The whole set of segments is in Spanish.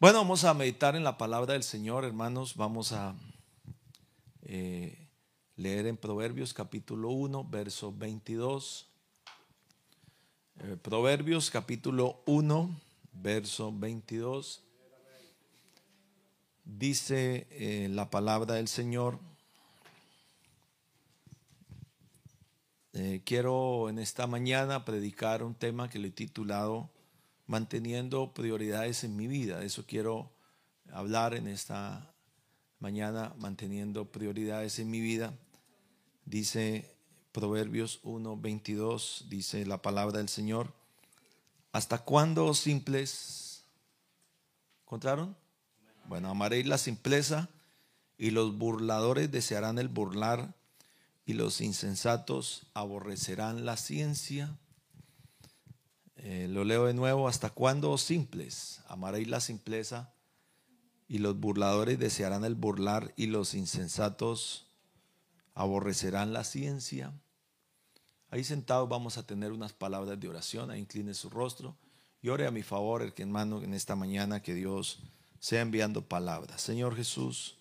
Bueno, vamos a meditar en la palabra del Señor, hermanos. Vamos a eh, leer en Proverbios capítulo 1, verso 22. Eh, Proverbios capítulo 1, verso 22. Dice eh, la palabra del Señor. quiero en esta mañana predicar un tema que le he titulado manteniendo prioridades en mi vida. eso quiero hablar en esta mañana, manteniendo prioridades en mi vida. Dice Proverbios 1, 22, dice la palabra del Señor. ¿Hasta cuándo simples? ¿Encontraron? Bueno, amaréis la simpleza y los burladores desearán el burlar y los insensatos aborrecerán la ciencia. Eh, lo leo de nuevo. ¿Hasta cuándo, simples? Amaréis la simpleza y los burladores desearán el burlar y los insensatos aborrecerán la ciencia. Ahí sentados vamos a tener unas palabras de oración. Ahí incline su rostro y ore a mi favor, el que hermano, en esta mañana que Dios sea enviando palabras. Señor Jesús,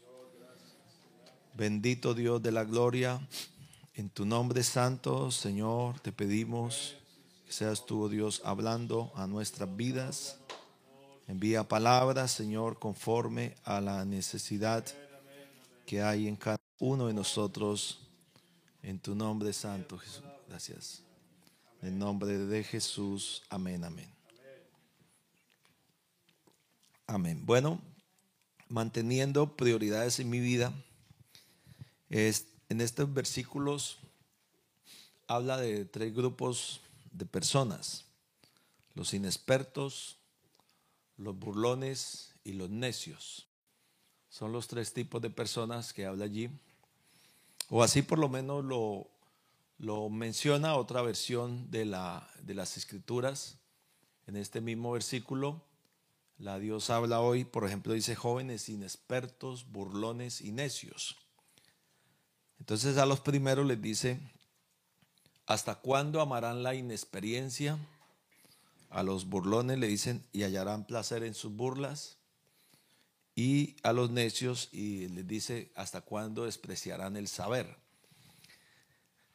bendito Dios de la gloria, en tu nombre santo, Señor, te pedimos seas tú, oh Dios, hablando a nuestras vidas. Envía palabras, Señor, conforme a la necesidad que hay en cada uno de nosotros. En tu nombre santo, Jesús. Gracias. En nombre de Jesús. Amén, amén. Amén. Bueno, manteniendo prioridades en mi vida, es, en estos versículos habla de tres grupos de personas, los inexpertos, los burlones y los necios. Son los tres tipos de personas que habla allí. O así por lo menos lo, lo menciona otra versión de, la, de las escrituras. En este mismo versículo, la Dios habla hoy, por ejemplo, dice jóvenes inexpertos, burlones y necios. Entonces a los primeros les dice, ¿Hasta cuándo amarán la inexperiencia? A los burlones le dicen y hallarán placer en sus burlas. Y a los necios y les dice hasta cuándo despreciarán el saber.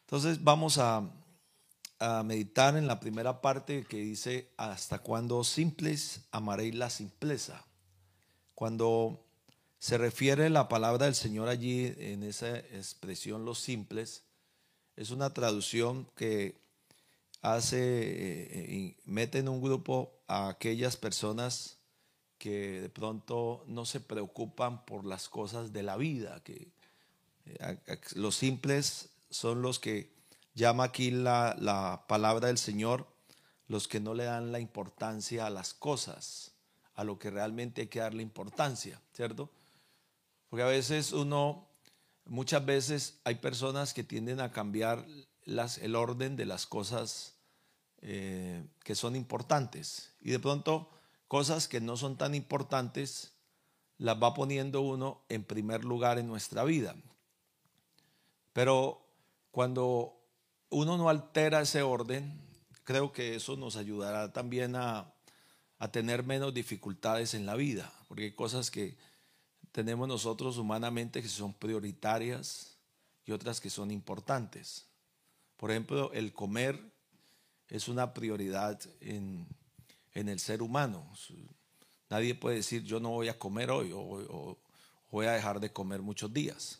Entonces vamos a, a meditar en la primera parte que dice hasta cuándo simples amaréis la simpleza. Cuando se refiere la palabra del Señor allí en esa expresión los simples, es una traducción que hace, eh, eh, mete en un grupo a aquellas personas que de pronto no se preocupan por las cosas de la vida, que eh, los simples son los que llama aquí la, la palabra del Señor, los que no le dan la importancia a las cosas, a lo que realmente hay que darle importancia, ¿cierto? Porque a veces uno Muchas veces hay personas que tienden a cambiar el orden de las cosas eh, que son importantes y de pronto cosas que no son tan importantes las va poniendo uno en primer lugar en nuestra vida. Pero cuando uno no altera ese orden, creo que eso nos ayudará también a, a tener menos dificultades en la vida, porque hay cosas que tenemos nosotros humanamente que son prioritarias y otras que son importantes. Por ejemplo, el comer es una prioridad en, el ser humano. Nadie puede decir yo no voy a comer hoy o, voy a dejar de comer muchos días.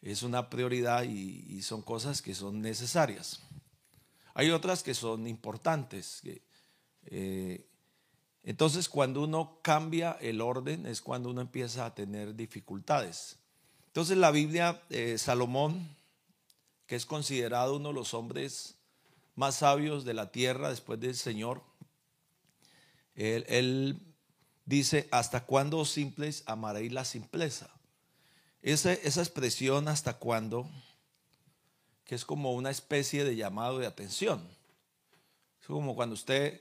Es una prioridad y, son cosas que son necesarias. Hay otras que son importantes. Eh, entonces, cuando uno cambia el orden es cuando uno empieza a tener dificultades. Entonces, la Biblia, eh, Salomón, que es considerado uno de los hombres más sabios de la tierra después del Señor, él, dice, ¿hasta cuándo simples amaréis la simpleza? Esa expresión, ¿hasta cuándo? Que es como una especie de llamado de atención. Es como cuando usted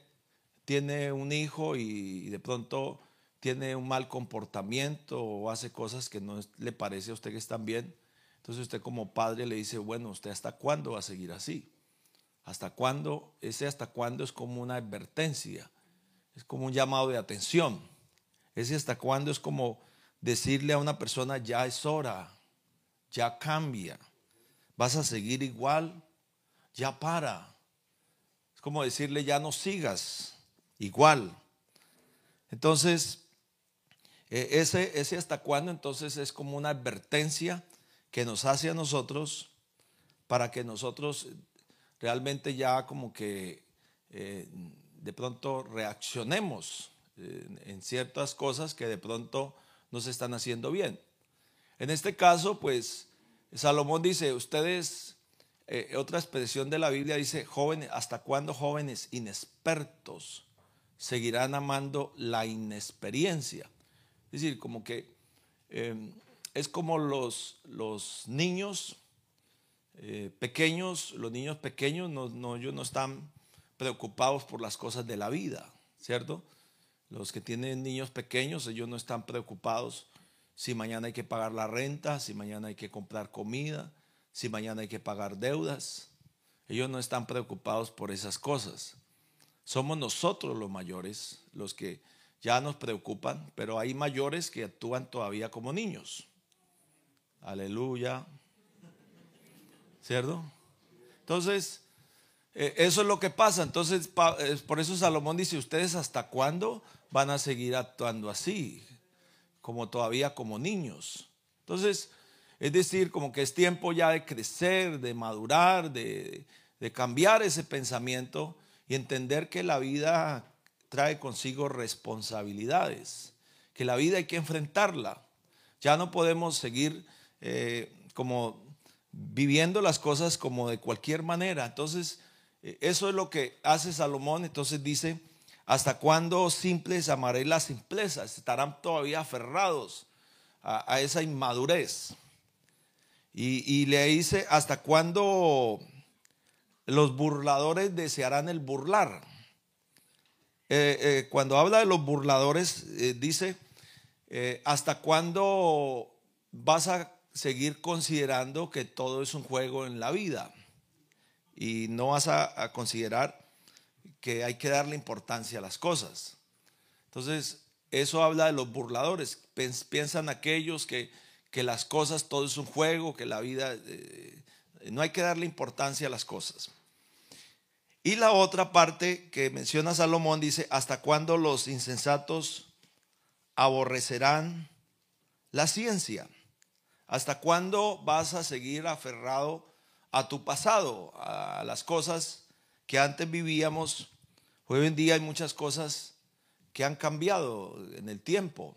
tiene un hijo y de pronto tiene un mal comportamiento o hace cosas que no le parece a usted que están bien, entonces usted como padre le dice, bueno, ¿usted hasta cuándo va a seguir así? ¿Hasta cuándo? Ese hasta cuándo es como una advertencia, es como un llamado de atención. Ese hasta cuándo es como decirle a una persona, ya es hora, ya cambia, vas a seguir igual, ya para. Es como decirle, ya no sigas igual. Entonces, e, ese, ese hasta cuándo entonces es como una advertencia que nos hace a nosotros para que nosotros realmente ya como que eh, de pronto reaccionemos eh, en ciertas cosas que de pronto nos están haciendo bien. En este caso, pues Salomón dice, ustedes, eh, otra expresión de la Biblia dice, jóvenes, ¿hasta cuándo jóvenes inexpertos seguirán amando la inexperiencia? Es decir, como que em, es como los, los niños eh, pequeños, los niños pequeños no, no, ellos no están preocupados por las cosas de la vida, ¿cierto? Los que tienen niños pequeños, ellos no están preocupados si mañana hay que pagar la renta, si mañana hay que comprar comida, si mañana hay que pagar deudas. Ellos no están preocupados por esas cosas. Somos nosotros los mayores los que ya nos preocupan, pero hay mayores que actúan todavía como niños. Aleluya. ¿Cierto? Entonces, eh, eso es lo que pasa. Entonces, por eso Salomón dice, ¿ustedes hasta cuándo van a seguir actuando así? Como todavía como niños. Entonces, es decir, como que es tiempo ya de crecer, de madurar, de, de cambiar ese pensamiento y entender que la vida trae consigo responsabilidades, que la vida hay que enfrentarla. Ya no podemos seguir eh, como viviendo las cosas como de cualquier manera. Entonces, eh, eso es lo que hace Salomón. Entonces dice, ¿hasta cuándo simples amaré la simpleza? Estarán todavía aferrados a, esa inmadurez. Y, le dice, ¿hasta cuándo los burladores desearán el burlar? Eh, eh, cuando habla de los burladores, dice, ¿hasta cuándo vas a seguir considerando que todo es un juego en la vida y no vas a, considerar que hay que darle importancia a las cosas. Entonces, eso habla de los burladores. Piensan aquellos que, que las cosas, todo es un juego, que la vida, eh, no hay que darle importancia a las cosas. Y la otra parte que menciona Salomón dice, ¿hasta cuándo los insensatos aborrecerán la ciencia? ¿Hasta cuándo vas a seguir aferrado a tu pasado, a las cosas que antes vivíamos? Hoy en día hay muchas cosas que han cambiado en el tiempo.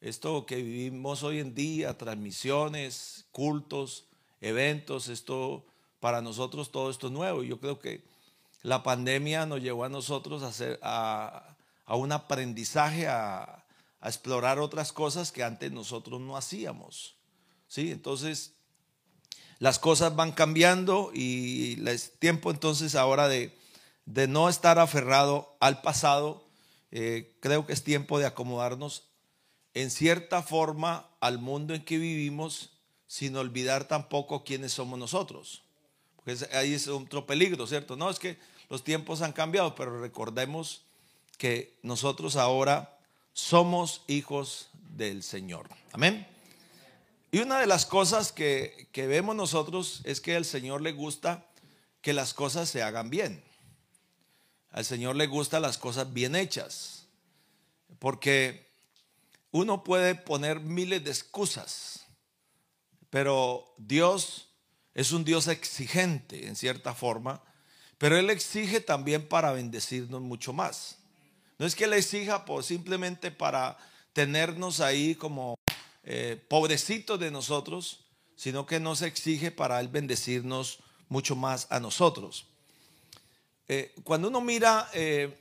Esto que vivimos hoy en día, transmisiones, cultos, eventos, esto para nosotros todo esto es nuevo. Yo creo que la pandemia nos llevó a nosotros a, hacer, a, un aprendizaje, a, a explorar otras cosas que antes nosotros no hacíamos. ¿sí? Entonces, las cosas van cambiando y es tiempo entonces ahora de, no estar aferrado al pasado. Eh, creo que es tiempo de acomodarnos en cierta forma al mundo en que vivimos sin olvidar tampoco quiénes somos nosotros. Porque ahí es otro peligro, ¿cierto? No, es que los tiempos han cambiado, pero recordemos que nosotros ahora somos hijos del Señor. Amén. Y una de las cosas que, vemos nosotros es que al Señor le gusta que las cosas se hagan bien. Al Señor le gustan las cosas bien hechas. Porque uno puede poner miles de excusas, pero Dios es un Dios exigente en cierta forma, pero Él exige también para bendecirnos mucho más. No es que Él exija por, simplemente para tenernos ahí como eh, pobrecito de nosotros, sino que nos exige para Él bendecirnos mucho más a nosotros. Eh, cuando uno mira eh,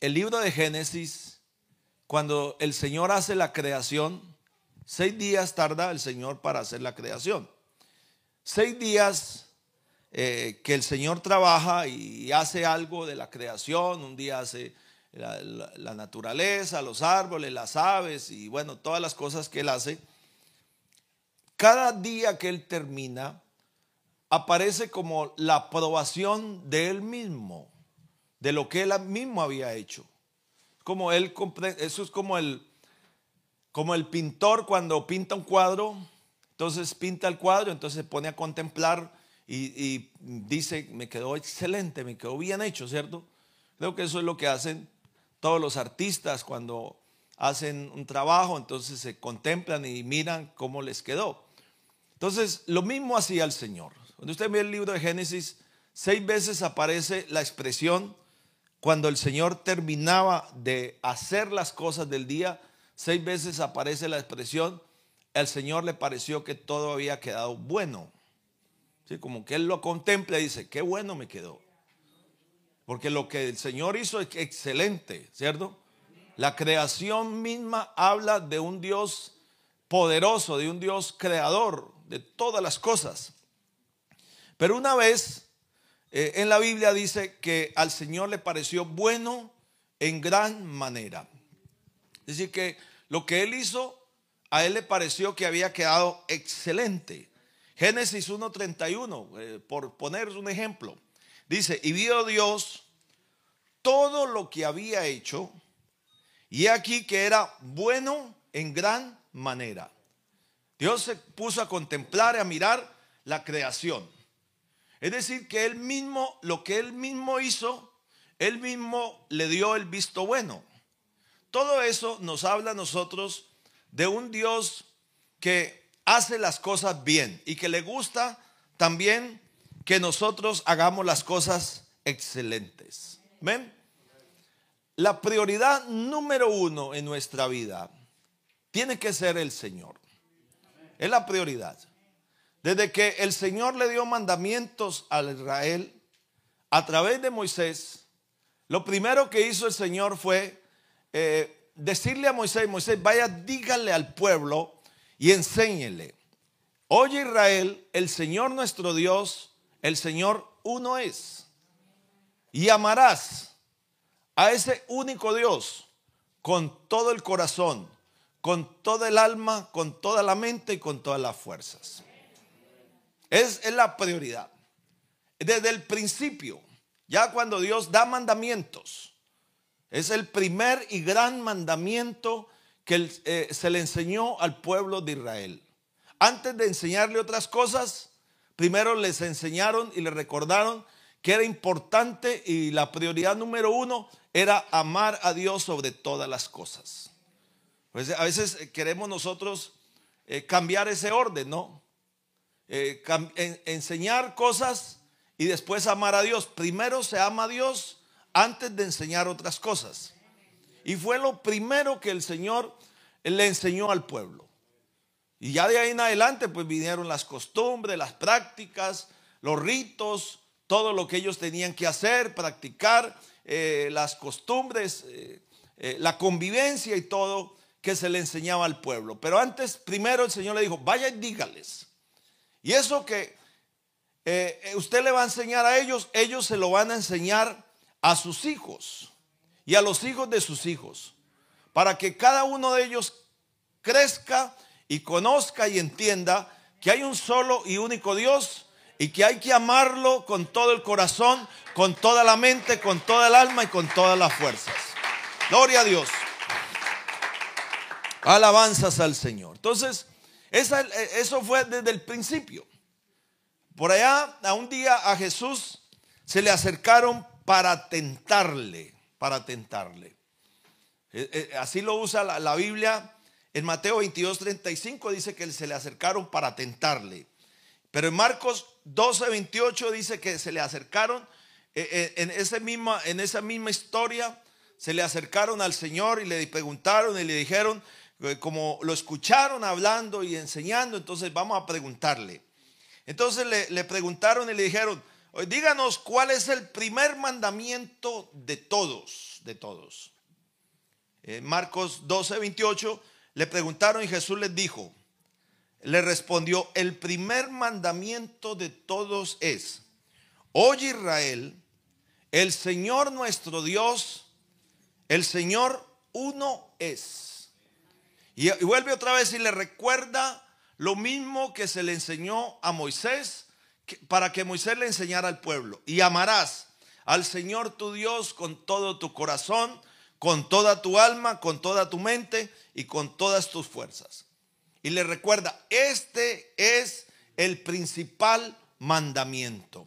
el libro de Génesis, cuando el Señor hace la creación, seis días tarda el Señor para hacer la creación. Seis días que el Señor trabaja y hace algo de la creación, un día hace la, naturaleza, los árboles, las aves y bueno, todas las cosas que él hace, cada día que él termina, aparece como la aprobación de él mismo, de lo que él mismo había hecho. Como él, eso es como el, como el pintor cuando pinta un cuadro, entonces pinta el cuadro, entonces se pone a contemplar y, dice, me quedó excelente, me quedó bien hecho, ¿cierto? Creo que eso es lo que hacen todos los artistas cuando hacen un trabajo, entonces se contemplan y miran cómo les quedó. Entonces, lo mismo hacía el Señor. Cuando usted ve el libro de Génesis, seis veces aparece la expresión cuando el Señor terminaba de hacer las cosas del día, seis veces aparece la expresión, el Señor le pareció que todo había quedado bueno. ¿Sí? Como que Él lo contempla y dice, qué bueno me quedó. Porque lo que el Señor hizo es excelente, ¿cierto? La creación misma habla de un Dios poderoso, de un Dios creador de todas las cosas. Pero una vez eh, en la Biblia dice que al Señor le pareció bueno en gran manera. Es decir, que lo que él hizo, a él le pareció que había quedado excelente. Génesis 1.31, eh, por poner un ejemplo, dice, y vio Dios todo lo que había hecho, y aquí que era bueno en gran manera. Dios se puso a contemplar y a mirar la creación. Es decir, que él mismo, lo que él mismo hizo, él mismo le dio el visto bueno. Todo eso nos habla a nosotros de un Dios que hace las cosas bien y que le gusta también que nosotros hagamos las cosas excelentes. ¿Ven? La prioridad número uno en nuestra vida tiene que ser el Señor. Es la prioridad. Desde que el Señor le dio mandamientos a Israel a través de Moisés, lo primero que hizo el Señor fue eh, decirle a Moisés, Moisés, vaya, dígale al pueblo y enséñele. Oye Israel, el Señor nuestro Dios, el Señor uno es. Y amarás a ese único Dios con todo el corazón, con toda el alma, con toda la mente y con todas las fuerzas. Es, es la prioridad. Desde el principio, ya cuando Dios da mandamientos, es el primer y gran mandamiento que eh, se le enseñó al pueblo de Israel. Antes de enseñarle otras cosas, primero les enseñaron y les recordaron que era importante y la prioridad número uno era amar a Dios sobre todas las cosas. Pues a veces eh, queremos nosotros eh, cambiar ese orden, ¿no? enseñar cosas y después amar a Dios. Primero se ama a Dios antes de enseñar otras cosas. Y fue lo primero que el Señor le enseñó al pueblo. Y ya de ahí en adelante pues vinieron las costumbres, las prácticas, los ritos, todo lo que ellos tenían que hacer, practicar, eh, las costumbres, eh, eh, la convivencia y todo que se le enseñaba al pueblo. Pero antes, primero el Señor le dijo, vaya y dígales. Y eso que usted le va a enseñar a ellos, ellos se lo van a enseñar a sus hijos y a los hijos de sus hijos, para que cada uno de ellos crezca y conozca y entienda que hay un solo y único Dios y que hay que amarlo con todo el corazón, con toda la mente, con toda el alma y con todas las fuerzas. Gloria a Dios. Alabanzas al Señor. Entonces, eso fue desde el principio. Por allá, a un día a Jesús se le acercaron para tentarle, para tentarle. Eh, eh, así lo usa la, Biblia. En Mateo 22, 35 dice que se le acercaron para tentarle. Pero en Marcos 12, 28 dice que se le acercaron, eh, en, misma, en esa misma historia, se le acercaron al Señor y le preguntaron y le dijeron, como lo escucharon hablando y enseñando, entonces vamos a preguntarle. Entonces le preguntaron y le dijeron, díganos cuál es el primer mandamiento de todos, de todos. En Marcos 12, 28 le preguntaron y Jesús les dijo, le respondió, el primer mandamiento de todos es, oye Israel, el Señor nuestro Dios, el Señor uno es. Y vuelve otra vez y le recuerda lo mismo que se le enseñó a Moisés para que Moisés le enseñara al pueblo. Y amarás al Señor tu Dios con todo tu corazón, con toda tu alma, con toda tu mente y con todas tus fuerzas. Y le recuerda, este es el principal mandamiento.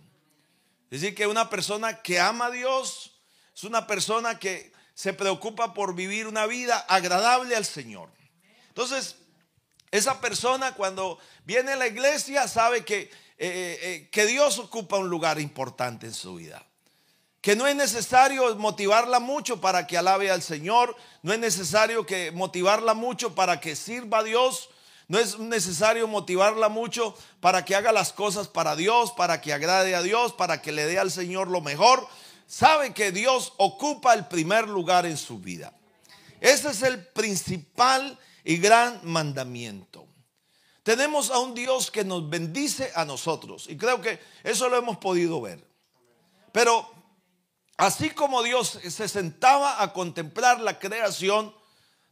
Es decir, que una persona que ama a Dios es una persona que se preocupa por vivir una vida agradable al Señor. Entonces, esa persona cuando viene a la iglesia sabe que, eh, eh, eh, que Dios ocupa un lugar importante en su vida. Que no es necesario motivarla mucho para que alabe al Señor. No es necesario que motivarla mucho para que sirva a Dios. No es necesario motivarla mucho para que haga las cosas para Dios, para que agrade a Dios, para que le dé al Señor lo mejor. Sabe que Dios ocupa el primer lugar en su vida. Ese es el principal y gran mandamiento. Tenemos a un Dios que nos bendice a nosotros y creo que eso lo hemos podido ver. Pero así como Dios se sentaba a contemplar la creación,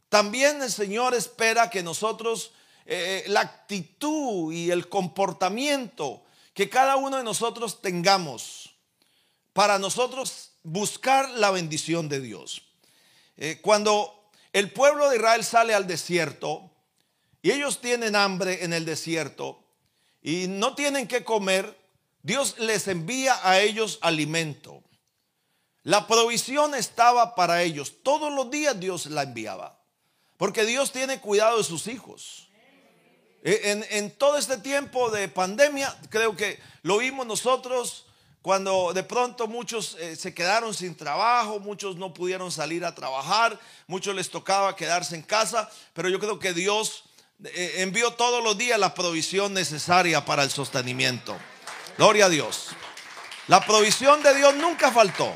también el Señor espera que nosotros, eh, la actitud y el comportamiento que cada uno de nosotros tengamos para nosotros buscar la bendición de Dios. Eh, cuando el pueblo de Israel sale al desierto y ellos tienen hambre en el desierto y no tienen que comer. Dios les envía a ellos alimento. La provisión estaba para ellos. Todos los días Dios la enviaba. Porque Dios tiene cuidado de sus hijos. En, en, todo este tiempo de pandemia, creo que lo vimos nosotros cuando de pronto muchos eh, se quedaron sin trabajo, muchos no pudieron salir a trabajar, muchos les tocaba quedarse en casa, pero yo creo que Dios envió todos los días la provisión necesaria para el sostenimiento. Gloria a Dios. La provisión de Dios nunca faltó.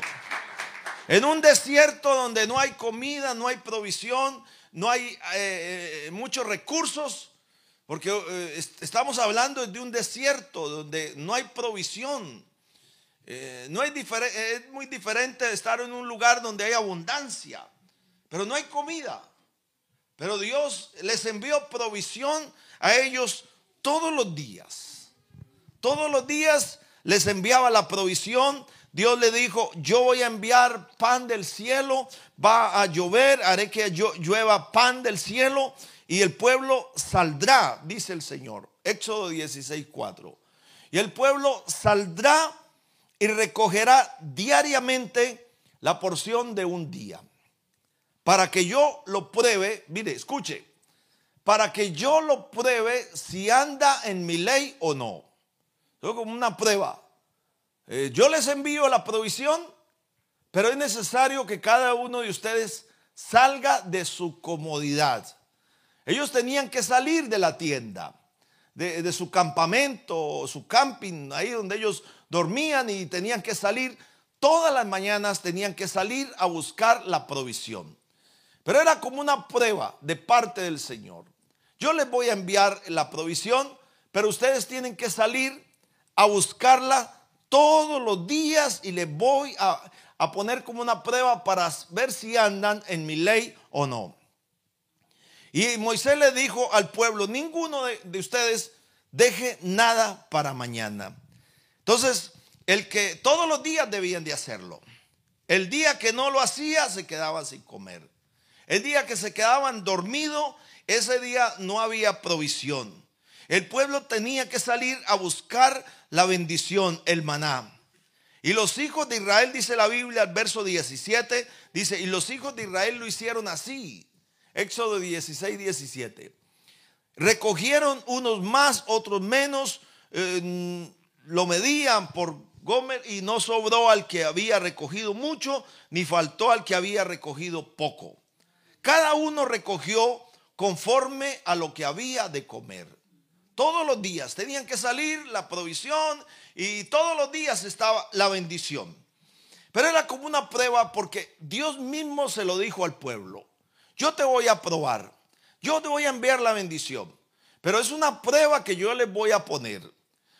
En un desierto donde no hay comida, no hay provisión, no hay eh, muchos recursos, porque estamos hablando de un desierto donde no hay provisión. Eh, no es, es muy diferente estar en un lugar donde hay abundancia, pero no hay comida. Pero Dios les envió provisión a ellos todos los días. Todos los días les enviaba la provisión. Dios le dijo, yo voy a enviar pan del cielo, va a llover, haré que llueva pan del cielo y el pueblo saldrá, dice el Señor. Éxodo 16, 4. Y el pueblo saldrá y recogerá diariamente la porción de un día. Para que yo lo pruebe, mire, escuche, para que yo lo pruebe si anda en mi ley o no. Es como una prueba. Eh, yo les envío la provisión, pero es necesario que cada uno de ustedes salga de su comodidad. Ellos tenían que salir de la tienda, de, de su campamento, su camping, ahí donde ellos dormían y tenían que salir, todas las mañanas tenían que salir a buscar la provisión. Pero era como una prueba de parte del Señor. Yo les voy a enviar la provisión, pero ustedes tienen que salir a buscarla todos los días y les voy a, poner como una prueba para ver si andan en mi ley o no. Y Moisés le dijo al pueblo, ninguno de ustedes deje nada para mañana. Entonces, el que todos los días debían de hacerlo. El día que no lo hacía, se quedaban sin comer. El día que se quedaban dormidos, ese día no había provisión. El pueblo tenía que salir a buscar la bendición, el maná. Y los hijos de Israel, dice la Biblia, al verso 17, dice, y los hijos de Israel lo hicieron así. Éxodo 16, 17. Recogieron unos más, otros menos. Eh, lo medían por Gomer y no sobró al que había recogido mucho, ni faltó al que había recogido poco. Cada uno recogió conforme a lo que había de comer. Todos los días tenían que salir la provisión y todos los días estaba la bendición. Pero era como una prueba porque Dios mismo se lo dijo al pueblo. Yo te voy a probar, yo te voy a enviar la bendición, pero es una prueba que yo les voy a poner.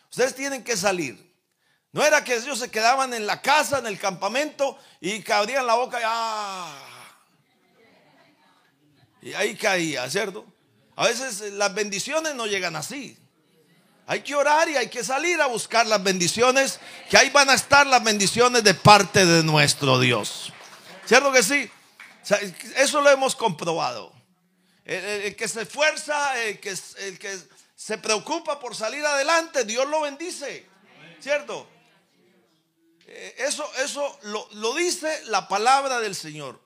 Ustedes tienen que salir. No era que ellos se quedaban en la casa, en el campamento y abrían la boca y, ah, y ahí caía, ¿cierto? A veces eh, las bendiciones no llegan así. Hay que orar y hay que salir a buscar las bendiciones, que ahí van a estar las bendiciones de parte de nuestro Dios. ¿Cierto que sí? eso lo hemos comprobado. El, que se esfuerza, el que, el que se preocupa por salir adelante, Dios lo bendice. ¿Cierto? Eh, eso, eso lo, lo dice la palabra del Señor.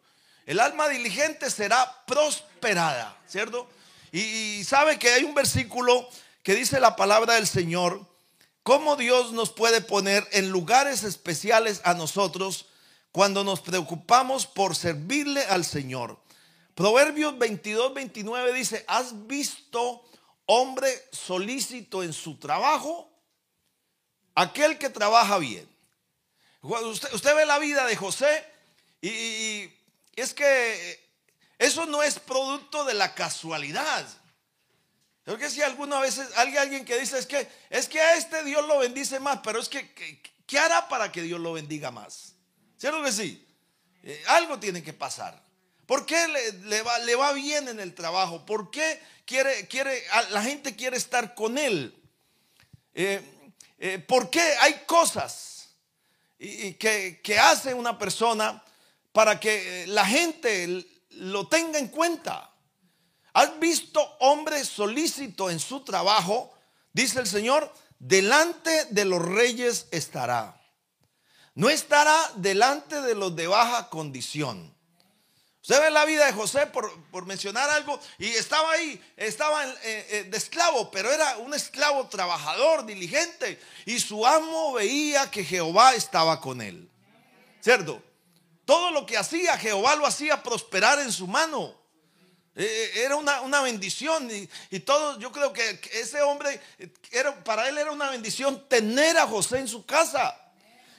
El alma diligente será prosperada, ¿cierto? Y, sabe que hay un versículo que dice la palabra del Señor, cómo Dios nos puede poner en lugares especiales a nosotros cuando nos preocupamos por servirle al Señor. Proverbios 22, 29 dice, ¿has visto hombre solícito en su trabajo? Aquel que trabaja bien. Usted, usted ve la vida de José y es que eso no es producto de la casualidad. Creo que si alguna vez hay alguien que dice es que es que a este Dios lo bendice más, pero es que ¿qué hará para que Dios lo bendiga más? ¿Cierto que sí? Eh, algo tiene que pasar. ¿Por qué le, va, bien en el trabajo? ¿Por qué quiere, quiere, la gente quiere estar con él? Eh, eh, ¿Por qué hay cosas que, que hace una persona para que la gente lo tenga en cuenta. ¿Has visto hombre solícito en su trabajo? Dice el Señor, delante de los reyes estará. No estará delante de los de baja condición. Usted ve la vida de José por, mencionar algo y estaba ahí, estaba eh, eh, de esclavo, pero era un esclavo trabajador, diligente y su amo veía que Jehová estaba con él. ¿Cierto? Todo lo que hacía, Jehová lo hacía prosperar en su mano. Eh, eh, era una, bendición y, todo, yo creo que ese hombre, era, para él era una bendición tener a José en su casa.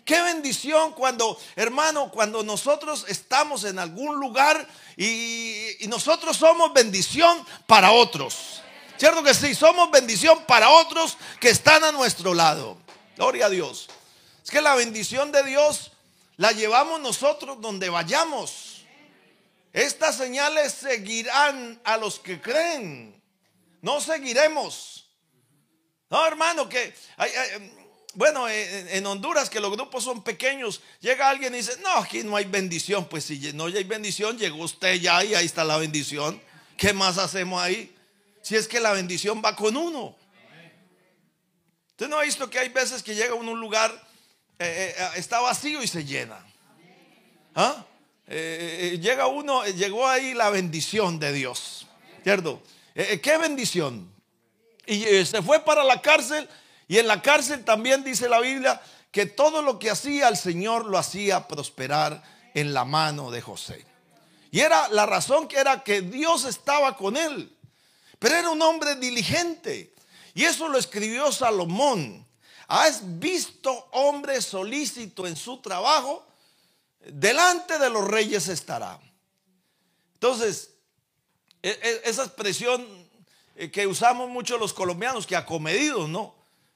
Qué bendición cuando, hermano, cuando nosotros estamos en algún lugar y, y nosotros somos bendición para otros. ¿Cierto que sí? Somos bendición para otros que están a nuestro lado. Gloria a Dios. Es que la bendición de Dios la llevamos nosotros donde vayamos. Estas señales seguirán a los que creen. No seguiremos. No, hermano, que bueno, en Honduras que los grupos son pequeños, llega alguien y dice, no, aquí no hay bendición. Pues si no hay bendición, llegó usted ya y ahí está la bendición. ¿Qué más hacemos ahí? Si es que la bendición va con uno. Usted no ha visto que hay veces que llega uno a un lugar eh, eh, está vacío y se llena. ¿Ah? Eh, llega uno, llegó ahí la bendición de Dios. ¿Cierto? ¿Qué bendición? Y se fue para la cárcel y en la cárcel también dice la Biblia que todo lo que hacía el Señor lo hacía prosperar en la mano de José. Y era la razón que era que Dios estaba con él. Pero era un hombre diligente. Y eso lo escribió Salomón. ¿Has visto hombre solícito en su trabajo? Delante de los reyes estará. Entonces, e, e, esa expresión eh, que usamos mucho los colombianos, que acomedidos, ¿no?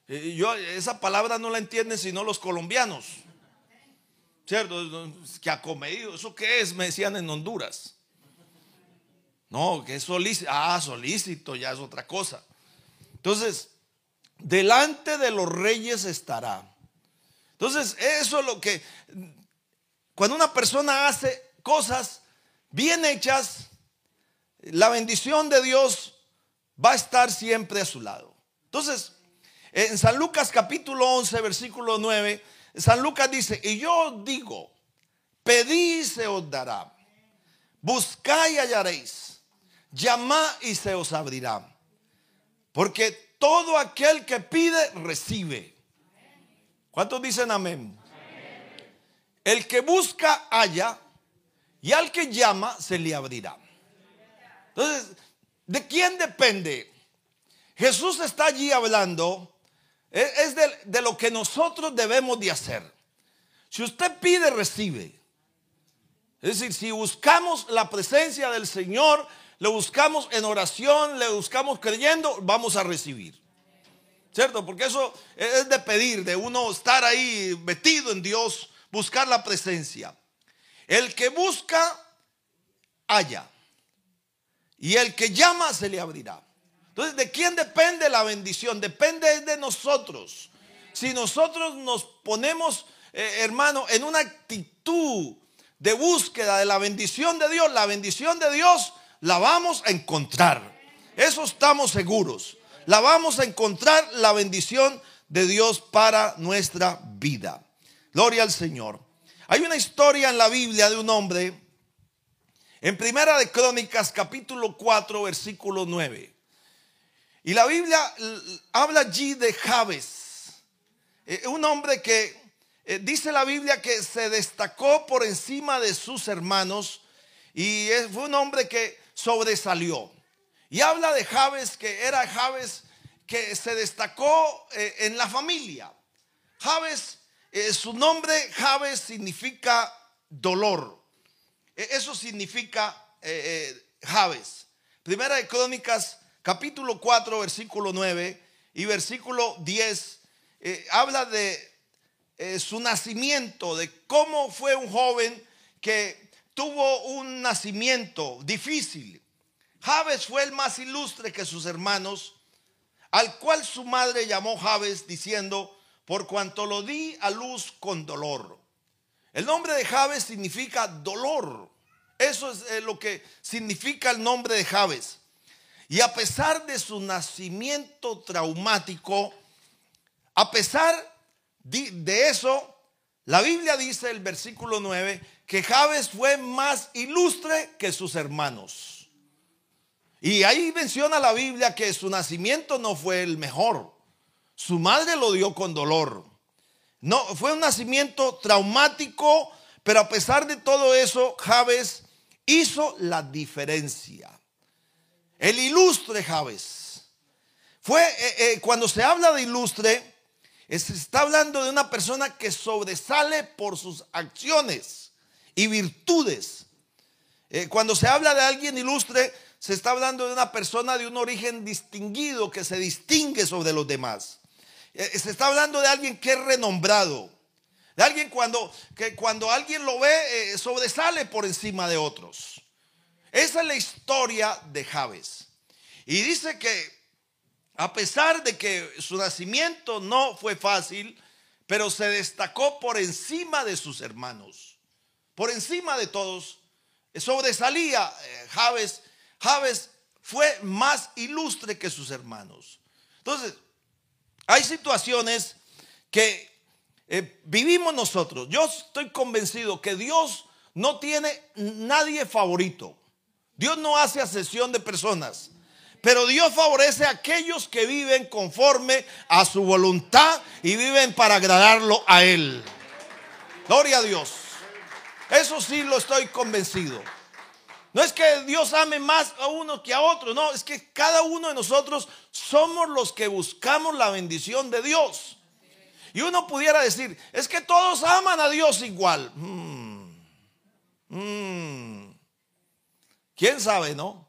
Eh, yo esa palabra no la entienden sino los colombianos. ¿Cierto? Que acomedido. ¿Eso qué es? Me decían en Honduras. No, que es solícito. Ah, solícito, ya es otra cosa. Entonces, delante de los reyes estará. Entonces, eso es lo que, cuando una persona hace cosas bien hechas, la bendición de Dios va a estar siempre a su lado. Entonces, en San Lucas capítulo 11, versículo 9, San Lucas dice, y yo digo, pedí y se os dará, buscad y hallaréis, llamad y se os abrirá. Porque todo aquel que pide, recibe. ¿Cuántos dicen amén? El que busca, halla. Y al que llama, se le abrirá. Entonces, ¿de quién depende? Jesús está allí hablando. Es de, de lo que nosotros debemos de hacer. Si usted pide, recibe. Es decir, si buscamos la presencia del Señor, le buscamos en oración, le buscamos creyendo, vamos a recibir. ¿Cierto? Porque eso es de pedir, de uno estar ahí metido en Dios, buscar la presencia. El que busca, halla. Y el que llama, se le abrirá. Entonces, ¿de quién depende la bendición? Depende de nosotros. Si nosotros nos ponemos, eh, hermano, en una actitud de búsqueda de la bendición de Dios, la bendición de Dios la vamos a encontrar. Eso estamos seguros. La vamos a encontrar la bendición de Dios para nuestra vida. Gloria al Señor. Hay una historia en la Biblia de un hombre, en Primera de Crónicas, capítulo 4, versículo 9. Y la Biblia habla allí de Jabes, eh, un hombre que eh, dice la Biblia que se destacó por encima de sus hermanos y fue un hombre que sobresalió. Y habla de Jabes, que era Jabes que se destacó eh, en la familia. Jabes, eh, su nombre Jabes significa dolor. E, eso significa Jabes. Primera de Crónicas, capítulo 4, versículo 9 y versículo 10, habla de eh, su nacimiento, de cómo fue un joven que tuvo un nacimiento difícil. Javes fue el más ilustre que sus hermanos, al cual su madre llamó Javes diciendo, por cuanto lo di a luz con dolor. El nombre de Javes significa dolor. Eso es eh, lo que significa el nombre de Javes. Y a pesar de su nacimiento traumático, a pesar de eso, la Biblia dice, el versículo 9, que Jabes fue más ilustre que sus hermanos. Y ahí menciona la Biblia que su nacimiento no fue el mejor. Su madre lo dio con dolor. No, fue un nacimiento traumático, pero a pesar de todo eso, Jabes hizo la diferencia. El ilustre Jabes. Fue eh, eh, cuando se habla de ilustre, se está hablando de una persona que sobresale por sus acciones y virtudes. Eh, cuando se habla de alguien ilustre, se está hablando de una persona de un origen distinguido que se distingue sobre los demás. Eh, se está hablando de alguien que es renombrado. De alguien cuando, que cuando alguien lo ve, eh, sobresale por encima de otros. Esa es la historia de Javes. Y dice que a pesar de que su nacimiento no fue fácil, pero se destacó por encima de sus hermanos, por encima de todos, sobresalía eh, Javes. Javes fue más ilustre que sus hermanos. Entonces, hay situaciones que eh, vivimos nosotros. Yo estoy convencido que Dios no tiene nadie favorito. Dios no hace asesión de personas. Pero Dios favorece a aquellos que viven conforme a su voluntad y viven para agradarlo a Él. Gloria a Dios. Eso sí lo estoy convencido. No es que Dios ame más a uno que a otro, no, es que cada uno de nosotros somos los que buscamos la bendición de Dios. Y uno pudiera decir, es que todos aman a Dios igual. Hmm. Hmm. ¿Quién sabe, no?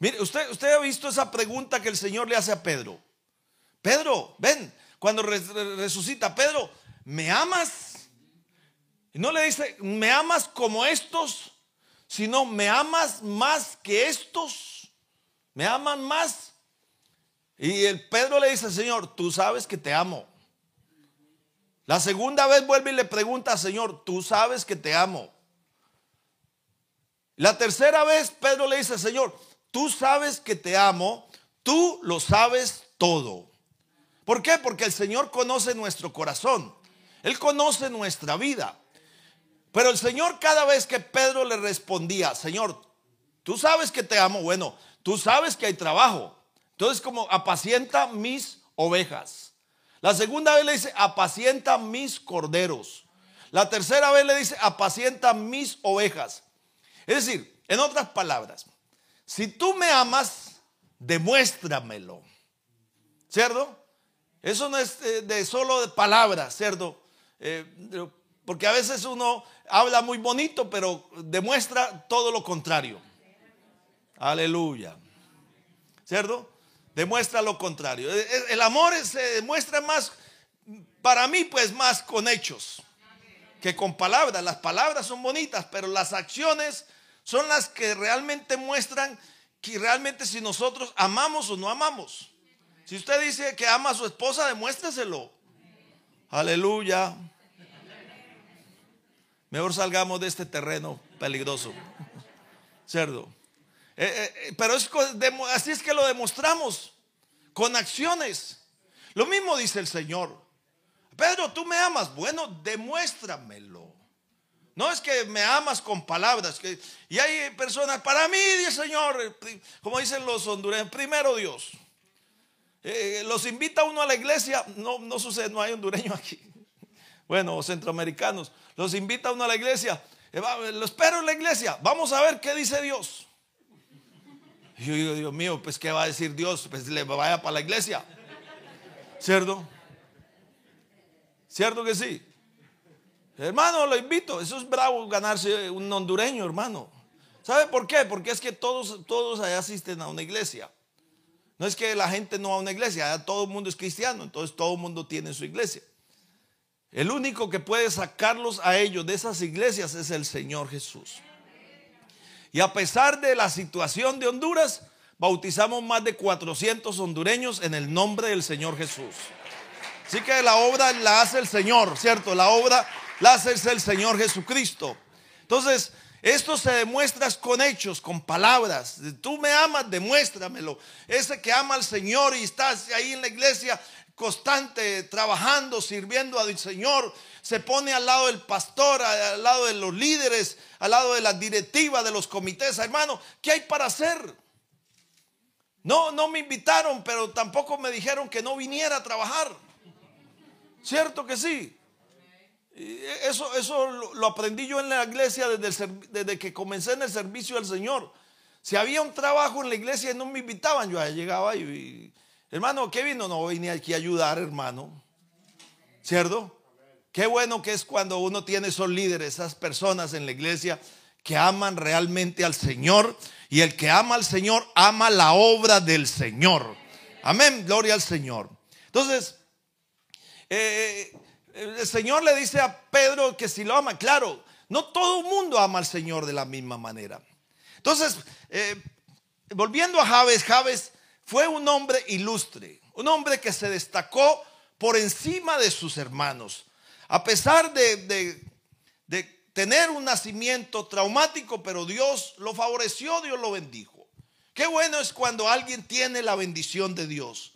Mire, usted, usted ha visto esa pregunta que el Señor le hace a Pedro. Pedro, ven, cuando resucita, Pedro, ¿me amas? Y no le dice, ¿me amas como estos? Sino, ¿me amas más que estos? ¿Me aman más? Y el Pedro le dice, Señor, tú sabes que te amo. La segunda vez vuelve y le pregunta, Señor, tú sabes que te amo. La tercera vez Pedro le dice, Señor, tú sabes que te amo, tú lo sabes todo. ¿Por qué? Porque el Señor conoce nuestro corazón, Él conoce nuestra vida. Pero el Señor cada vez que Pedro le respondía, Señor, tú sabes que te amo, bueno, tú sabes que hay trabajo. Entonces como apacienta mis ovejas. La segunda vez le dice, apacienta mis corderos. La tercera vez le dice, apacienta mis ovejas. Es decir, en otras palabras, si tú me amas, demuéstramelo. ¿Cierto? Eso no es eh, de solo de palabras, ¿cierto? Eh, porque a veces uno habla muy bonito, pero demuestra todo lo contrario. Aleluya. ¿Cierto? Demuestra lo contrario. E, e, el amor se demuestra más, para mí, pues más con hechos que con palabras. Las palabras son bonitas, pero las acciones son las que realmente muestran que realmente si nosotros amamos o no amamos. Si usted dice que ama a su esposa, demuéstreselo. Aleluya. Mejor salgamos de este terreno peligroso. Cerdo. Eh, eh, eh, pero es, así es que lo demostramos con acciones. Lo mismo dice el Señor. Pedro, tú me amas. Bueno, demuéstramelo. No es que me amas con palabras. Y hay personas, para mí, Señor, como dicen los hondureños, primero Dios. los invita uno a la iglesia. No, no sucede, no hay hondureño aquí. Bueno, centroamericanos. Los invita uno a la iglesia. Lo espero en la iglesia. Vamos a ver qué dice Dios. Yo digo, Dios mío, pues ¿qué va a decir Dios? Pues le vaya para la iglesia. ¿Cierto? ¿Cierto que sí? Hermano, lo invito. Eso es bravo ganarse un hondureño, hermano. ¿Sabe por qué? Porque es que todos, todos allá asisten a una iglesia. No es que la gente no va a una iglesia, todo el mundo es cristiano, entonces todo el mundo tiene su iglesia. El único que puede sacarlos a ellos de esas iglesias es el Señor Jesús. Y a pesar de la situación de Honduras, bautizamos más de 400 hondureños en el nombre del Señor Jesús. Así que la obra la hace el Señor, ¿cierto? La obra la hace el Señor Jesucristo. Entonces, esto se demuestra con hechos, con palabras. Tú me amas, demuéstramelo. Ese que ama al Señor y está ahí en la iglesia constante, trabajando, sirviendo al Señor, se pone al lado del pastor, al lado de los líderes, al lado de la directiva, de los comités. Hermano, ¿qué hay para hacer? No, no me invitaron, pero tampoco me dijeron que no viniera a trabajar. ¿Cierto que sí? Eso, eso lo aprendí yo en la iglesia desde, desde que comencé en el servicio del Señor. Si había un trabajo en la iglesia y no me invitaban, yo llegaba y Hermano, ¿qué vino? No vine aquí a ayudar, hermano. ¿Cierto? Qué bueno que es cuando uno tiene esos líderes, esas personas en la iglesia que aman realmente al Señor. Y el que ama al Señor ama la obra del Señor. Amén, gloria al Señor. Entonces, eh, el Señor le dice a Pedro que si lo ama, claro, no todo el mundo ama al Señor de la misma manera. Entonces, eh, volviendo a Javes, Javes fue un hombre ilustre, un hombre que se destacó por encima de sus hermanos. A pesar de, tener un nacimiento traumático, pero Dios lo favoreció, Dios lo bendijo. Qué bueno es cuando alguien tiene la bendición de Dios.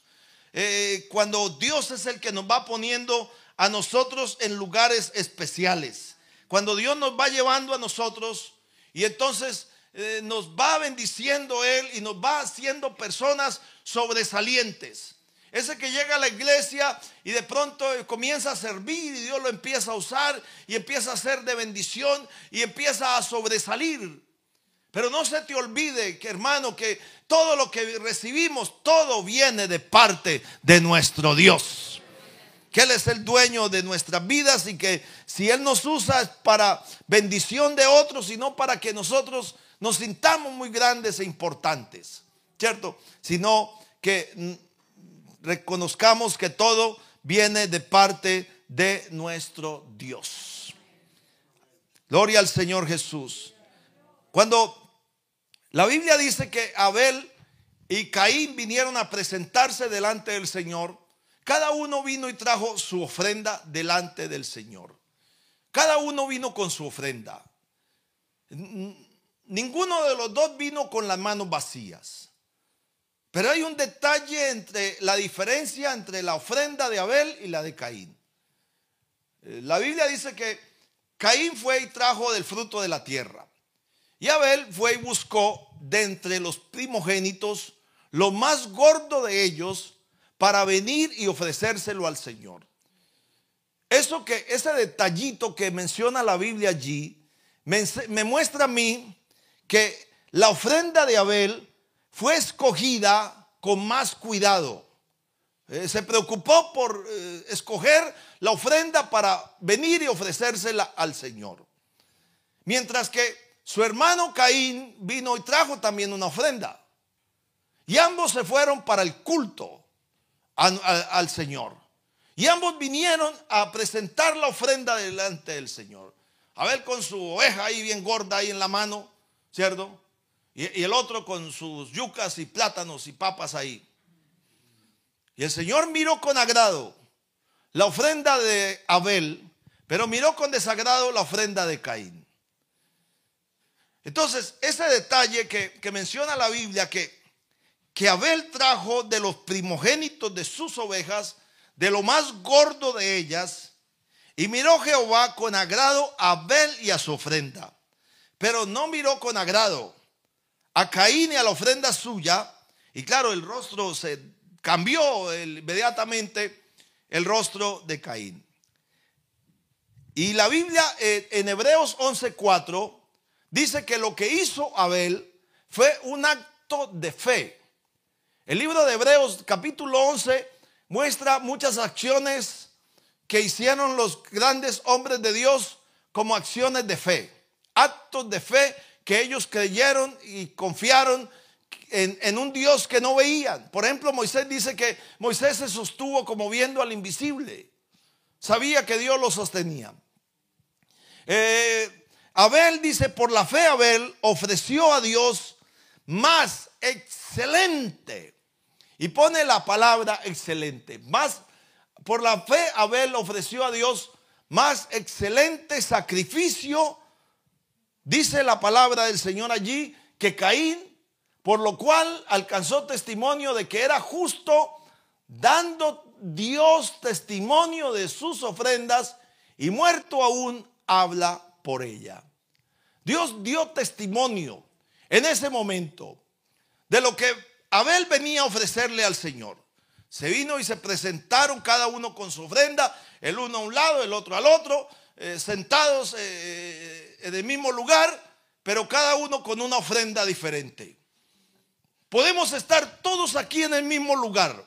Eh, cuando Dios es el que nos va poniendo a nosotros en lugares especiales. Cuando Dios nos va llevando a nosotros y entonces eh, nos va bendiciendo Él y nos va haciendo personas sobresalientes. Ese que llega a la iglesia y de pronto comienza a servir y Dios lo empieza a usar y empieza a ser de bendición y empieza a sobresalir. Pero no se te olvide que hermano, que todo lo que recibimos, todo viene de parte de nuestro Dios. Que Él es el dueño de nuestras vidas y que si Él nos usa es para bendición de otros y no para que nosotros nos sintamos muy grandes e importantes, ¿cierto? Sino que reconozcamos que todo viene de parte de nuestro Dios. Gloria al Señor Jesús. Cuando la Biblia dice que Abel y Caín vinieron a presentarse delante del Señor, cada uno vino y trajo su ofrenda delante del Señor. Cada uno vino con su ofrenda. Ninguno de los dos vino con las manos vacías. Pero hay un detalle entre la diferencia entre la ofrenda de Abel y la de Caín. Eh, la Biblia dice que Caín fue y trajo del fruto de la tierra. Y Abel fue y buscó de entre los primogénitos lo más gordo de ellos para venir y ofrecérselo al Señor. Eso que, ese detallito que menciona la Biblia allí, me, me muestra a mí que la ofrenda de Abel fue escogida con más cuidado. Eh, se preocupó por eh, escoger la ofrenda para venir y ofrecérsela al Señor. Mientras que su hermano Caín vino y trajo también una ofrenda. Y ambos se fueron para el culto al Señor. Y ambos vinieron a presentar la ofrenda delante del Señor. Abel con su oveja ahí bien gorda ahí en la mano. ¿Cierto? Y, el otro con sus yucas y plátanos y papas ahí. Y el Señor miró con agrado la ofrenda de Abel, pero miró con desagrado la ofrenda de Caín. Entonces, ese detalle que, menciona la Biblia, que, que Abel trajo de los primogénitos de sus ovejas, de lo más gordo de ellas, y miró Jehová con agrado a Abel y a su ofrenda, pero no miró con agrado a Caín y a la ofrenda suya, y claro, el rostro se cambió inmediatamente, el rostro de Caín. Y la Biblia eh, en Hebreos 11:4 dice que lo que hizo Abel fue un acto de fe. El libro de Hebreos capítulo 11 muestra muchas acciones que hicieron los grandes hombres de Dios como acciones de fe, actos de fe que ellos creyeron y confiaron en, un Dios que no veían. Por ejemplo, Moisés dice que Moisés se sostuvo como viendo al invisible. Sabía que Dios lo sostenía. Eh, Abel dice, por la fe Abel ofreció a Dios más excelente. Y pone la palabra excelente. Más, por la fe Abel ofreció a Dios más excelente sacrificio. Dice la palabra del Señor allí que Caín, por lo cual alcanzó testimonio de que era justo, dando Dios testimonio de sus ofrendas y muerto aún habla por ella. Dios dio testimonio en ese momento de lo que Abel venía a ofrecerle al Señor. Se vino y se presentaron cada uno con su ofrenda, el uno a un lado, el otro al otro, eh, sentados eh, en el mismo lugar, pero cada uno con una ofrenda diferente. Podemos estar todos aquí en el mismo lugar,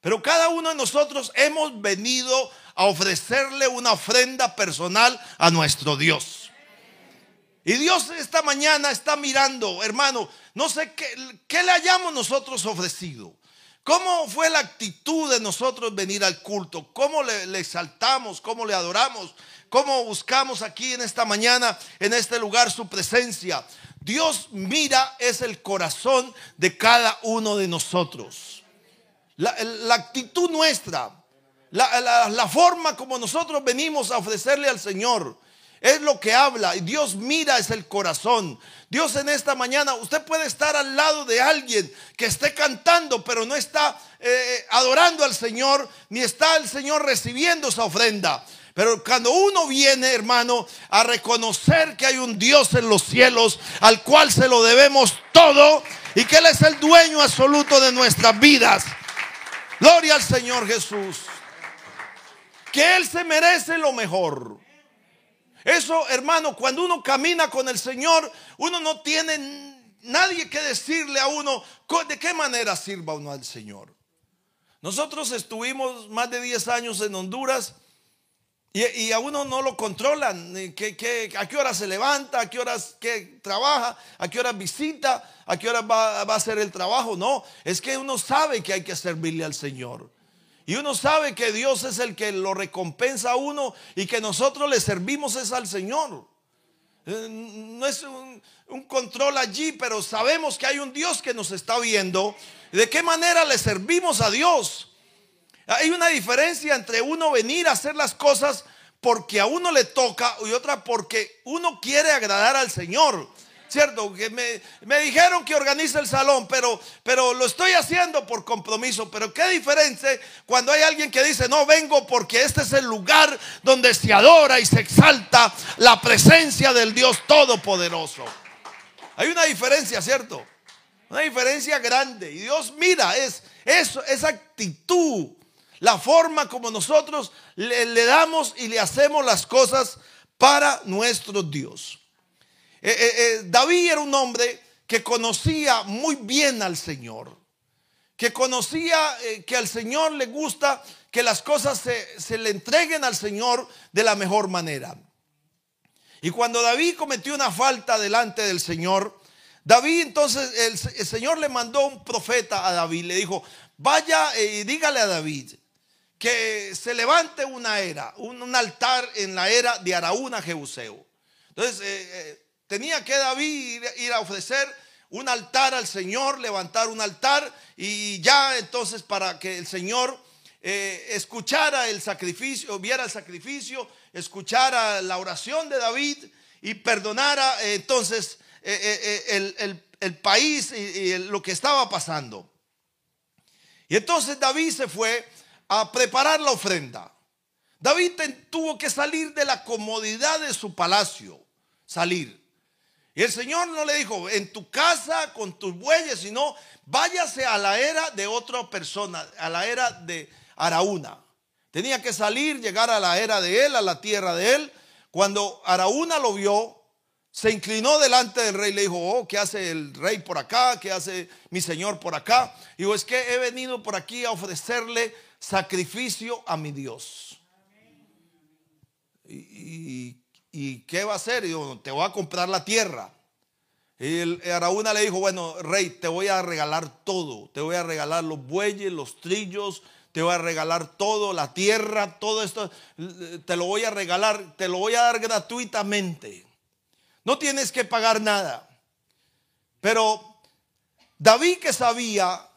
pero cada uno de nosotros hemos venido a ofrecerle una ofrenda personal a nuestro Dios. Y Dios esta mañana está mirando, hermano, no sé qué le hayamos nosotros ofrecido. ¿Cómo fue la actitud de nosotros venir al culto? ¿Cómo le, exaltamos? ¿Cómo le adoramos? ¿Cómo buscamos aquí en esta mañana, en este lugar, su presencia? Dios mira es el corazón de cada uno de nosotros. La actitud nuestra, la, forma como nosotros venimos a ofrecerle al Señor. Es lo que habla y Dios mira es el corazón. Dios en esta mañana, usted puede estar al lado de alguien que esté cantando, pero no está eh, adorando al Señor, ni está el Señor recibiendo esa ofrenda. Pero cuando uno viene, hermano, a reconocer que hay un Dios en los cielos al cual se lo debemos todo y que Él es el dueño absoluto de nuestras vidas. Gloria al Señor Jesús que Él se merece lo mejor. Eso, hermano, cuando uno camina con el Señor, uno no tiene nadie que decirle a uno de qué manera sirva uno al Señor. Nosotros estuvimos más de 10 años en Honduras y, a uno no lo controlan. ¿Qué, a qué hora se levanta? ¿A qué horas trabaja? ¿A qué horas visita? ¿A qué hora va, va a hacer el trabajo? No, es que uno sabe que hay que servirle al Señor. Y uno sabe que Dios es el que lo recompensa a uno y que nosotros le servimos es al Señor. Eh, no es un, control allí, pero sabemos que hay un Dios que nos está viendo. ¿De qué manera le servimos a Dios? Hay una diferencia entre uno venir a hacer las cosas porque a uno le toca y otra porque uno quiere agradar al Señor. ¿Cierto? Que me, dijeron que organice el salón, pero, pero lo estoy haciendo por compromiso. Pero qué diferencia cuando hay alguien que dice, no vengo porque este es el lugar donde se adora y se exalta la presencia del Dios Todopoderoso. Hay una diferencia, ¿cierto? Una diferencia grande. Y Dios mira, es eso, esa actitud, la forma como nosotros le, le damos y le hacemos las cosas para nuestro Dios. Eh, eh, eh, David era un hombre que conocía muy bien al Señor, que conocía que al Señor le gusta que las cosas se, le entreguen al Señor de la mejor manera. Y cuando David cometió una falta delante del Señor, David entonces, el, Señor le mandó un profeta a David, le dijo, vaya y dígale a David que se levante una era, un, altar en la era de Araúna Jebuseo. Entonces, Tenía que David ir, a ofrecer un altar al Señor, levantar un altar y ya entonces para que el Señor eh, escuchara el sacrificio, viera el sacrificio escuchara la oración de David y perdonara eh, entonces eh, el, país y, lo que estaba pasando. Y entonces David se fue a preparar la ofrenda. David tuvo que salir de la comodidad de su palacio, salir. Y el Señor no le dijo, en tu casa con tus bueyes, sino váyase a la era de otra persona, a la era de Araúna. Tenía que salir, llegar a la era de él, a la tierra de él. Cuando Araúna lo vio, se inclinó delante del rey y le dijo, oh, ¿qué hace el rey por acá? ¿Qué hace mi señor por acá? Y dijo, es que he venido por aquí a ofrecerle sacrificio a mi Dios. ¿Y, qué va a hacer? Y dijo, te voy a comprar la tierra. Y el, Araúna le dijo, bueno, rey, te voy a regalar todo. Te voy a regalar los bueyes, los trillos, te voy a regalar todo, la tierra, todo esto, te lo voy a regalar, te lo voy a dar gratuitamente. No tienes que pagar nada. Pero David que sabía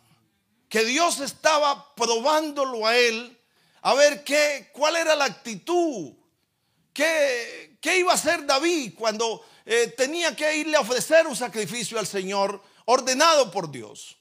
que Dios estaba probándolo a él, a ver qué, cuál era la actitud, qué, qué iba a hacer David cuando eh, tenía que irle a ofrecer un sacrificio al Señor ordenado por Dios.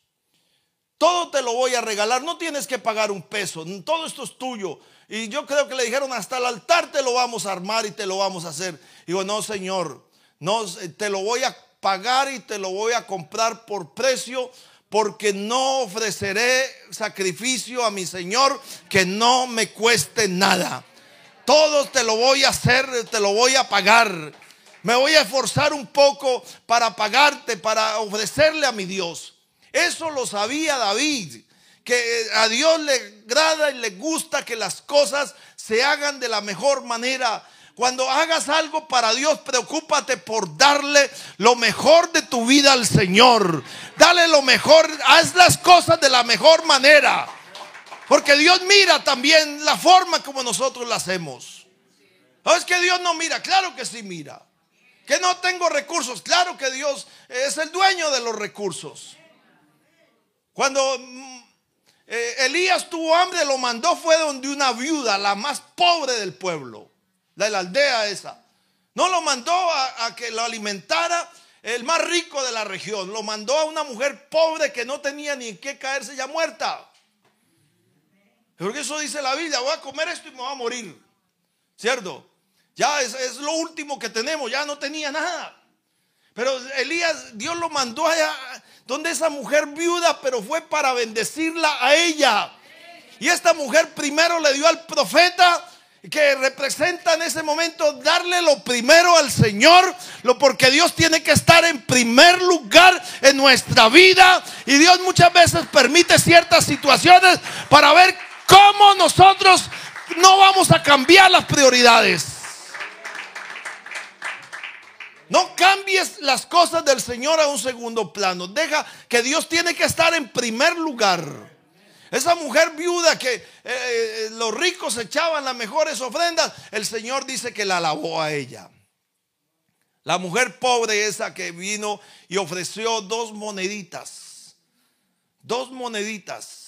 Todo te lo voy a regalar, no tienes que pagar un peso, todo esto es tuyo. Y yo creo que le dijeron, hasta el altar te lo vamos a armar y te lo vamos a hacer. digo, no, Señor, no, te lo voy a pagar y te lo voy a comprar por precio, porque no ofreceré sacrificio a mi Señor que no me cueste nada. Todo te lo voy a hacer, te lo voy a pagar. Me voy a esforzar un poco para pagarte, para ofrecerle a mi Dios. Eso lo sabía David, que a Dios le agrada y le gusta que las cosas se hagan de la mejor manera. Cuando hagas algo para Dios, preocúpate por darle lo mejor de tu vida al Señor. Dale lo mejor, haz las cosas de la mejor manera. Porque Dios mira también la forma como nosotros la hacemos. ¿No es que Dios no mira? Claro que sí mira. Que no tengo recursos. Claro que Dios es el dueño de los recursos. Cuando mm, eh, Elías tuvo hambre, lo mandó fue donde una viuda, la más pobre del pueblo, de la aldea esa. No lo mandó a, que lo alimentara el más rico de la región. Lo mandó a una mujer pobre que no tenía ni en qué caerse ya muerta. Porque eso dice la Biblia, voy a comer esto y me voy a morir. ¿Cierto? Ya es, es lo último que tenemos, ya no tenía nada. Pero Elías, Dios lo mandó allá donde esa mujer viuda, pero fue para bendecirla a ella. Y esta mujer primero le dio al profeta que representa en ese momento darle lo primero al Señor, lo porque Dios tiene que estar en primer lugar en nuestra vida y Dios muchas veces permite ciertas situaciones para ver cómo nosotros no vamos a cambiar las prioridades. No cambies las cosas del Señor a un segundo plano. Deja que Dios tiene que estar en primer lugar. Esa mujer viuda que eh, eh, los ricos echaban las mejores ofrendas, el Señor dice que la alabó a ella. La mujer pobre esa que vino y ofreció dos moneditas. Dos moneditas.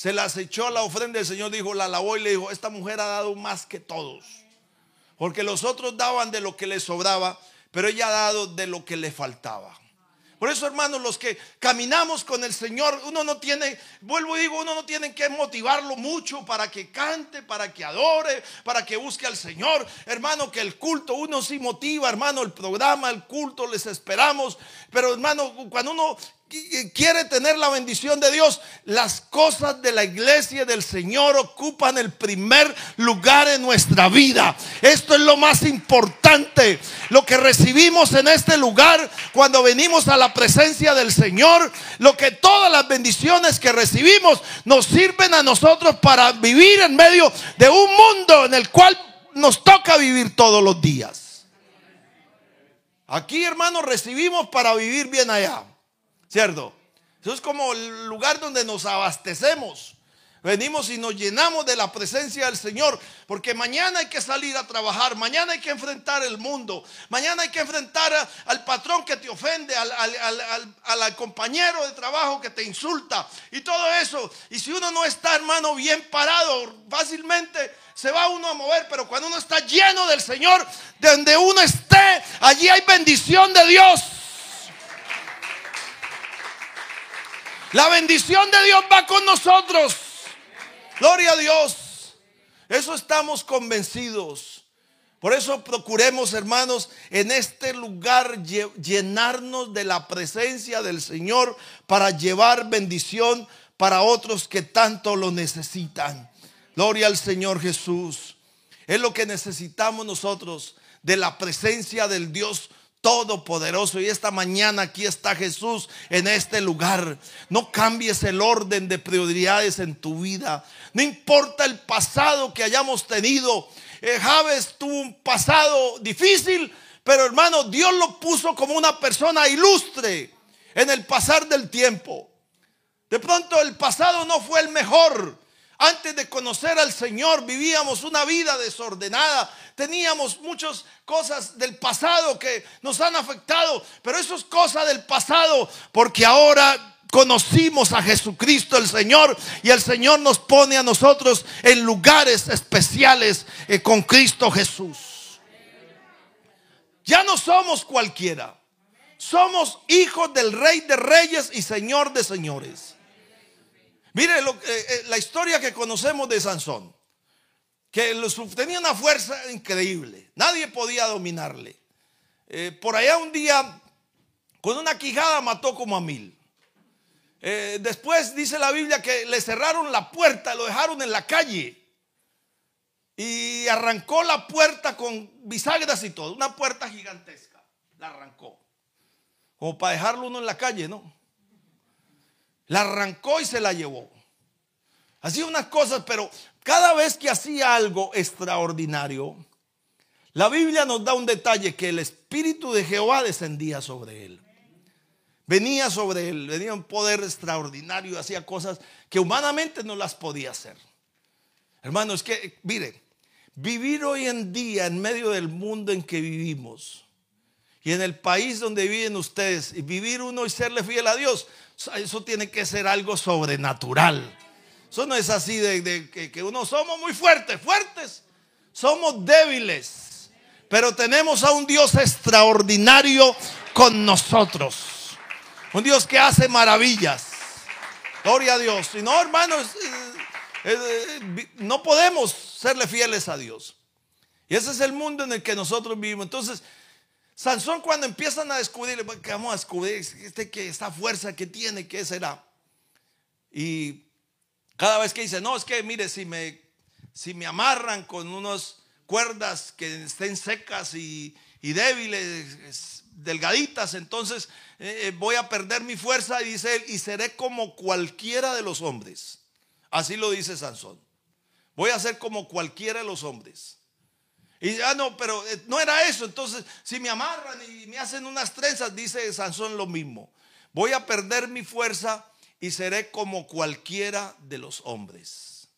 Se las echó a la ofrenda. El Señor dijo, la alabó y le dijo, esta mujer ha dado más que todos. Porque los otros daban de lo que les sobraba pero ella ha dado de lo que le faltaba. Por eso, hermanos, los que caminamos con el Señor, uno no tiene, vuelvo y digo, uno no tiene que motivarlo mucho para que cante, para que adore, para que busque al Señor. Hermano, que el culto, uno sí motiva, hermano, el programa, el culto, les esperamos. Pero, hermano, cuando uno quiere tener la bendición de Dios, las cosas de la iglesia del Señor ocupan el primer lugar en nuestra vida. Esto es lo más importante. Lo que recibimos en este lugar cuando venimos a la presencia del Señor, lo que todas las bendiciones que recibimos nos sirven a nosotros para vivir en medio de un mundo en el cual nos toca vivir todos los días. Aquí, hermanos, recibimos para vivir bien allá. ¿Cierto? Eso es como el lugar donde nos abastecemos. Venimos y nos llenamos de la presencia del Señor, porque mañana hay que salir a trabajar, mañana hay que enfrentar el mundo, mañana hay que enfrentar al patrón que te ofende, al, al, compañero de trabajo que te insulta y todo eso. Y si uno no está, hermano, bien parado, fácilmente se va uno a mover, pero cuando uno está lleno del Señor, de donde uno esté, allí hay bendición de Dios. La bendición de Dios va con nosotros. Gloria a Dios. Eso estamos convencidos. Por eso procuremos, hermanos, en este lugar llenarnos de la presencia del Señor para llevar bendición para otros que tanto lo necesitan. Gloria al Señor Jesús. Es lo que necesitamos nosotros de la presencia del Dios todopoderoso. Y esta mañana aquí está Jesús en este lugar. No cambies el orden de prioridades en tu vida. No importa el pasado que hayamos tenido. Eh, Javes tuvo un pasado difícil, pero hermano, Dios lo puso como una persona ilustre en el pasar del tiempo. De pronto el pasado no fue el mejor. Antes de conocer al Señor vivíamos una vida desordenada. Teníamos muchas cosas del pasado que nos han afectado. Pero eso es cosa del pasado porque ahora conocimos a Jesucristo el Señor y el Señor nos pone a nosotros en lugares especiales eh, con Cristo Jesús. Ya no somos cualquiera. Somos hijos del Rey de Reyes y Señor de Señores. Mire lo, eh, eh, la historia que conocemos de Sansón, que tenía una fuerza increíble, nadie podía dominarle. Eh, por allá un día, con una quijada mató como a mil. después dice la Biblia que le cerraron la puerta, lo dejaron en la calle. Y arrancó la puerta con bisagras y todo, una puerta gigantesca. La arrancó. Como para dejarlo uno en la calle, ¿no? La arrancó y se la llevó. Hacía unas cosas, pero cada vez que hacía algo extraordinario, la Biblia nos da un detalle que el Espíritu de Jehová descendía sobre él. Venía sobre él, venía un poder extraordinario, hacía cosas que humanamente no las podía hacer. Hermano, es que, mire, vivir hoy en día en medio del mundo en que vivimos y en el país donde viven ustedes y vivir uno y serle fiel a Dios, eso tiene que ser algo sobrenatural. Eso no es así de, que, uno somos muy fuertes, fuertes. Somos débiles. Pero tenemos a un Dios extraordinario con nosotros. Un Dios que hace maravillas. Gloria a Dios. Y no, hermanos, eh, eh, no podemos serle fieles a Dios. Y ese es el mundo en el que nosotros vivimos. Entonces, Sansón cuando empiezan a descubrir, vamos a descubrir este, que esta fuerza que tiene, ¿qué será? Y cada vez que dice, no, es que mire, si me, si me amarran con unas cuerdas que estén secas y, débiles, delgaditas, entonces eh, eh, voy a perder mi fuerza, y dice él, y seré como cualquiera de los hombres. Así lo dice Sansón. Voy a ser como cualquiera de los hombres. Y ah, no, pero eh, no era eso. Entonces, si me amarran y me hacen unas trenzas, dice Sansón lo mismo. Voy a perder mi fuerza y seré como cualquiera de los hombres.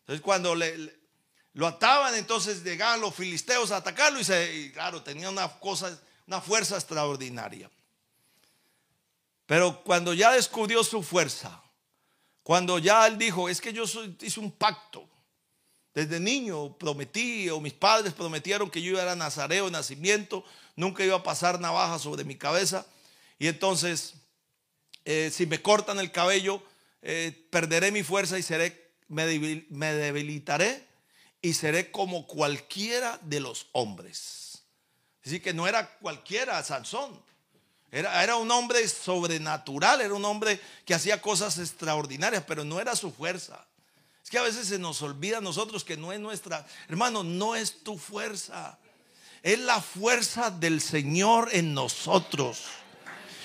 Entonces, cuando le, lo ataban, entonces llegaban los filisteos a atacarlo y, se, claro, tenía una cosa, una fuerza extraordinaria. Pero cuando ya descubrió su fuerza, cuando ya él dijo, es que yo hice un pacto desde niño prometí, o mis padres prometieron que yo iba a nazareo de nacimiento, nunca iba a pasar navaja sobre mi cabeza. Y entonces, eh, si me cortan el cabello, eh, perderé mi fuerza y seré, me, debilitaré y seré como cualquiera de los hombres. Así que no era cualquiera Sansón. Era, era, un hombre sobrenatural, era un hombre que hacía cosas extraordinarias, pero no era su fuerza que a veces se nos olvida a nosotros que no es nuestra, hermano, no es tu fuerza. Es la fuerza del Señor en nosotros.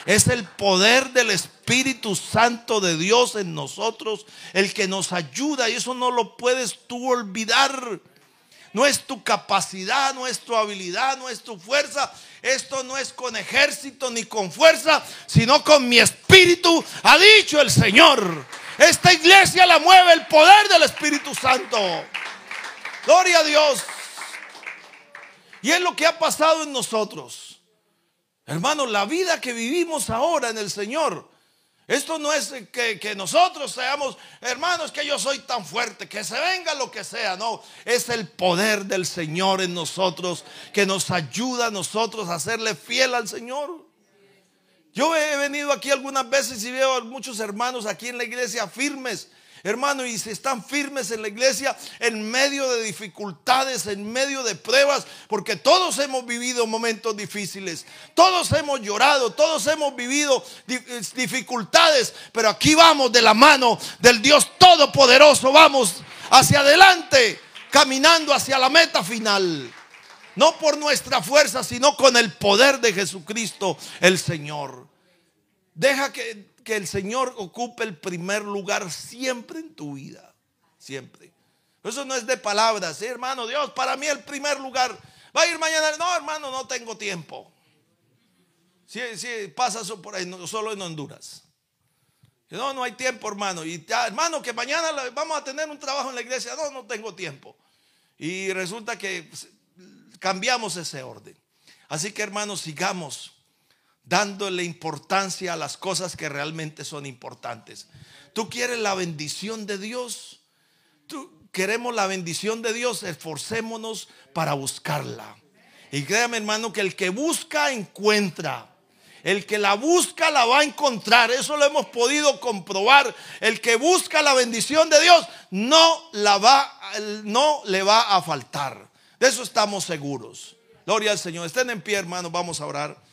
Es el poder del Espíritu Santo de Dios en nosotros el que nos ayuda y eso no lo puedes tú olvidar. No es tu capacidad, no es tu habilidad, no es tu fuerza. Esto no es con ejército ni con fuerza, sino con mi espíritu, ha dicho el Señor. Esta iglesia la mueve el poder del Espíritu Santo. Gloria a Dios. Y es lo que ha pasado en nosotros. Hermanos, la vida que vivimos ahora en el Señor. Esto no es que, que, nosotros seamos, hermanos, que yo soy tan fuerte, que se venga lo que sea. No, es el poder del Señor en nosotros que nos ayuda a nosotros a serle fiel al Señor. Yo he venido aquí algunas veces y veo a muchos hermanos aquí en la iglesia firmes, hermanos, y se están firmes en la iglesia en medio de dificultades, en medio de pruebas, porque todos hemos vivido momentos difíciles, todos hemos llorado, todos hemos vivido dificultades, pero aquí vamos de la mano del Dios Todopoderoso, vamos hacia adelante, caminando hacia la meta final. No por nuestra fuerza, sino con el poder de Jesucristo el Señor. Deja que, el Señor ocupe el primer lugar siempre en tu vida. Siempre. Eso no es de palabras, ¿sí, hermano. Dios, para mí el primer lugar. Va a ir mañana. No, hermano, no tengo tiempo. Sí, sí, pasa eso por ahí, solo en Honduras. No, no hay tiempo, hermano. Y hermano, que mañana vamos a tener un trabajo en la iglesia. No, no tengo tiempo. Y resulta que pues, cambiamos ese orden. Así que hermanos, sigamos dándole importancia a las cosas que realmente son importantes. ¿Tú quieres la bendición de Dios? ¿Tú queremos la bendición de Dios? Esforcémonos para buscarla. Y créame hermano que el que busca encuentra. El que la busca la va a encontrar. Eso lo hemos podido comprobar. El que busca la bendición de Dios no la va no le va a faltar. De eso estamos seguros. Gloria al Señor. Estén en pie, hermanos. Vamos a orar.